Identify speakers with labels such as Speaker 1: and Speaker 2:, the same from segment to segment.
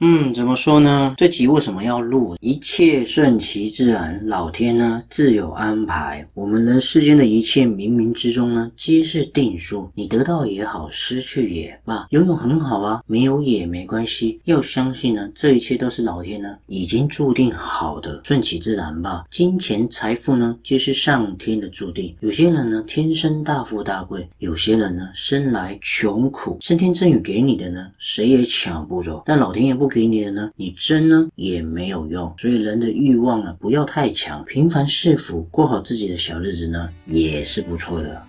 Speaker 1: 嗯，怎么说呢？这集为什么要录？一切顺其自然，老天呢自有安排。我们人世间的一切冥冥之中呢，皆是定数。你得到也好，失去也罢，拥有很好啊，没有也没关系。要相信呢，这一切都是老天呢已经注定好的，顺其自然吧。金钱财富呢，皆是上天的注定。有些人呢天生大富大贵，有些人呢生来穷苦。生天赠予给你的呢，谁也抢不走。但老天也不。不给你的呢，你争呢也没有用。所以人的欲望呢不要太强，平凡是福，过好自己的小日子呢也是不错的。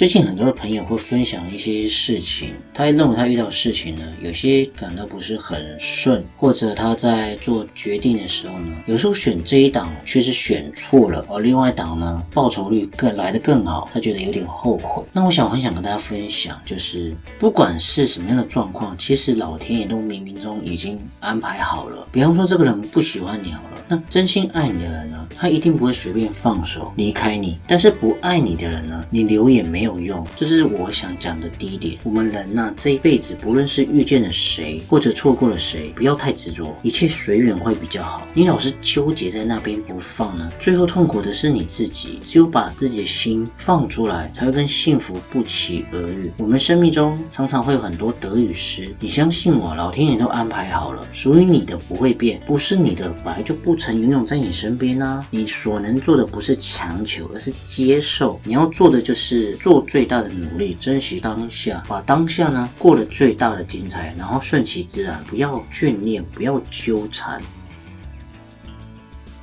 Speaker 1: 最近很多的朋友会分享一些事情，他认为他遇到事情呢，有些感到不是很顺，或者他在做决定的时候呢，有时候选这一档却是选错了，而另外一档呢，报酬率更来得更好，他觉得有点后悔。那我想很想跟大家分享，就是不管是什么样的状况，其实老天爷都冥冥中已经安排好了。比方说这个人不喜欢你好了，那真心爱你的人呢，他一定不会随便放手离开你。但是不爱你的人呢，你留也没有。有用，这是我想讲的第一点。我们人呐，这一辈子不论是遇见了谁，或者错过了谁，不要太执着，一切随缘会比较好。你老是纠结在那边不放呢，最后痛苦的是你自己。只有把自己的心放出来，才会跟幸福不期而遇。我们生命中常常会有很多得与失，你相信我，老天爷都安排好了，属于你的不会变，不是你的本来就不曾拥有在你身边啊。你所能做的不是强求，而是接受。你要做的就是做。做最大的努力，珍惜当下，把当下呢过得最大的精彩，然后顺其自然，不要眷恋，不要纠缠。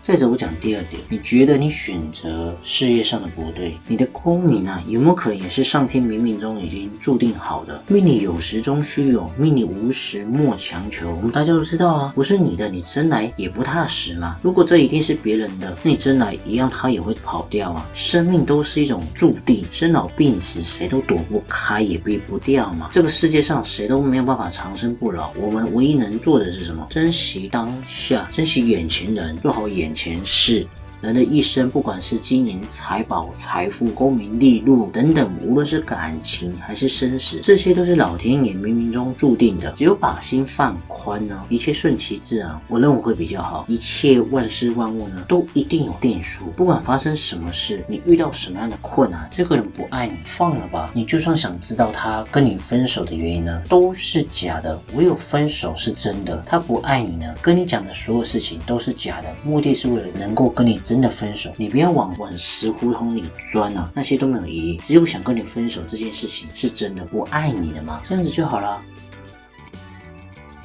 Speaker 1: 再者，我讲第二点，你觉得你选择事业上的不对，你的功名啊，有没有可能也是上天冥冥中已经注定好的？命里有时终须有，命里无时莫强求。我们大家都知道啊，不是你的，你争来也不踏实嘛。如果这一定是别人的，那你争来一样，他也会跑掉啊。生命都是一种注定，生老病死谁都躲不开，也避不掉嘛。这个世界上谁都没有办法长生不老，我们唯一能做的是什么？珍惜当下，珍惜眼前人，做好眼。前世。人的一生，不管是金银财宝、财富、功名利禄等等，无论是感情还是生死，这些都是老天爷冥冥中注定的。只有把心放宽呢，一切顺其自然，我认为会比较好。一切万事万物呢，都一定有定数。不管发生什么事，你遇到什么样的困难，这个人不爱你，放了吧。你就算想知道他跟你分手的原因呢，都是假的。唯有分手是真的。他不爱你呢，跟你讲的所有事情都是假的，目的是为了能够跟你。真的分手，你不要往往死胡同里钻啊，那些都没有意义。只有想跟你分手这件事情是真的，我爱你的吗？这样子就好了。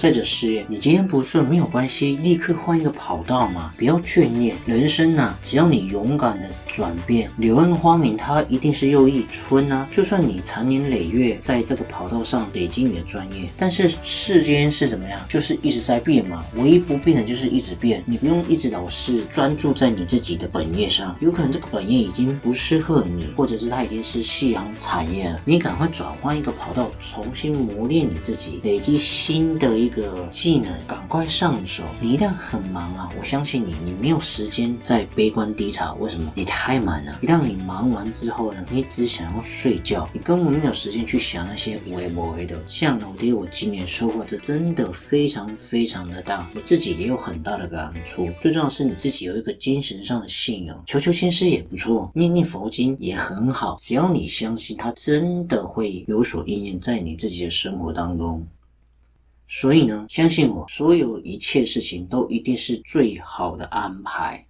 Speaker 1: 再者事业，你今天不顺没有关系，立刻换一个跑道嘛，不要眷恋人生呐。只要你勇敢的转变，柳暗花明，它一定是又一春啊。就算你长年累月在这个跑道上累积你的专业，但是世间是怎么样，就是一直在变嘛。唯一不变的就是一直变。你不用一直老是专注在你自己的本业上，有可能这个本业已经不适合你，或者是它已经是夕阳产业了。你赶快转换一个跑道，重新磨练你自己，累积新的一。个技能，赶快上手！你一旦很忙啊，我相信你，你没有时间再悲观低潮。为什么？你太忙了。一旦你忙完之后呢，你只想要睡觉，你根本没有时间去想那些无为无为的。像老爹，我今年收获这真的非常非常的大，我自己也有很大的感触。最重要是你自己有一个精神上的信仰，求求签师也不错，念念佛经也很好。只要你相信，它真的会有所应验在你自己的生活当中。所以呢，相信我，所有一切事情都一定是最好的安排。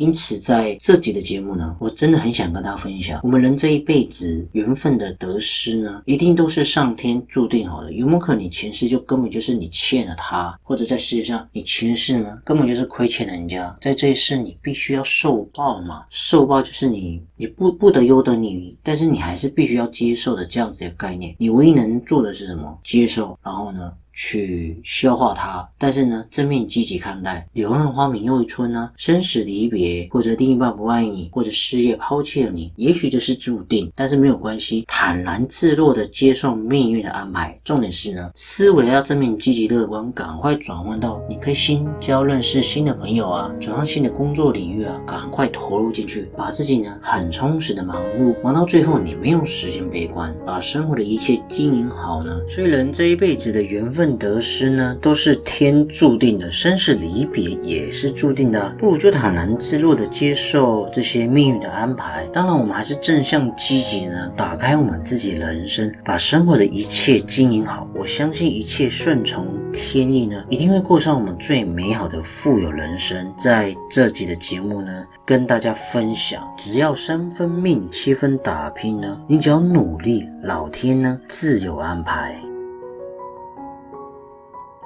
Speaker 1: 因此在这集的节目呢，我真的很想跟大家分享，我们人这一辈子缘分的得失呢，一定都是上天注定好的。有没有可能你前世就根本就是你欠了他，或者在世界上你前世呢根本就是亏欠人家，在这一世你必须要受报嘛？受报就是你你不不得优得你，但是你还是必须要接受的这样子的概念。你唯一能做的是什么？接受，然后呢？去消化它，但是呢，正面积极看待。柳暗花明又一村呢，生死离别，或者另一半不爱你，或者事业抛弃了你，也许这是注定，但是没有关系，坦然自若的接受命运的安排。重点是呢，思维要正面积极乐观，赶快转换到你可以新交认识新的朋友啊，转换新的工作领域啊，赶快投入进去，把自己呢很充实的忙碌，忙到最后你没有时间悲观，把生活的一切经营好呢。所以人这一辈子的缘分。得失呢，都是天注定的，生死离别也是注定的，不如就坦然自若的接受这些命运的安排。当然，我们还是正向积极呢，打开我们自己人生，把生活的一切经营好。我相信一切顺从天意呢，一定会过上我们最美好的富有人生。在这集的节目呢，跟大家分享，只要三分命，七分打拼呢，你只要努力，老天呢自有安排。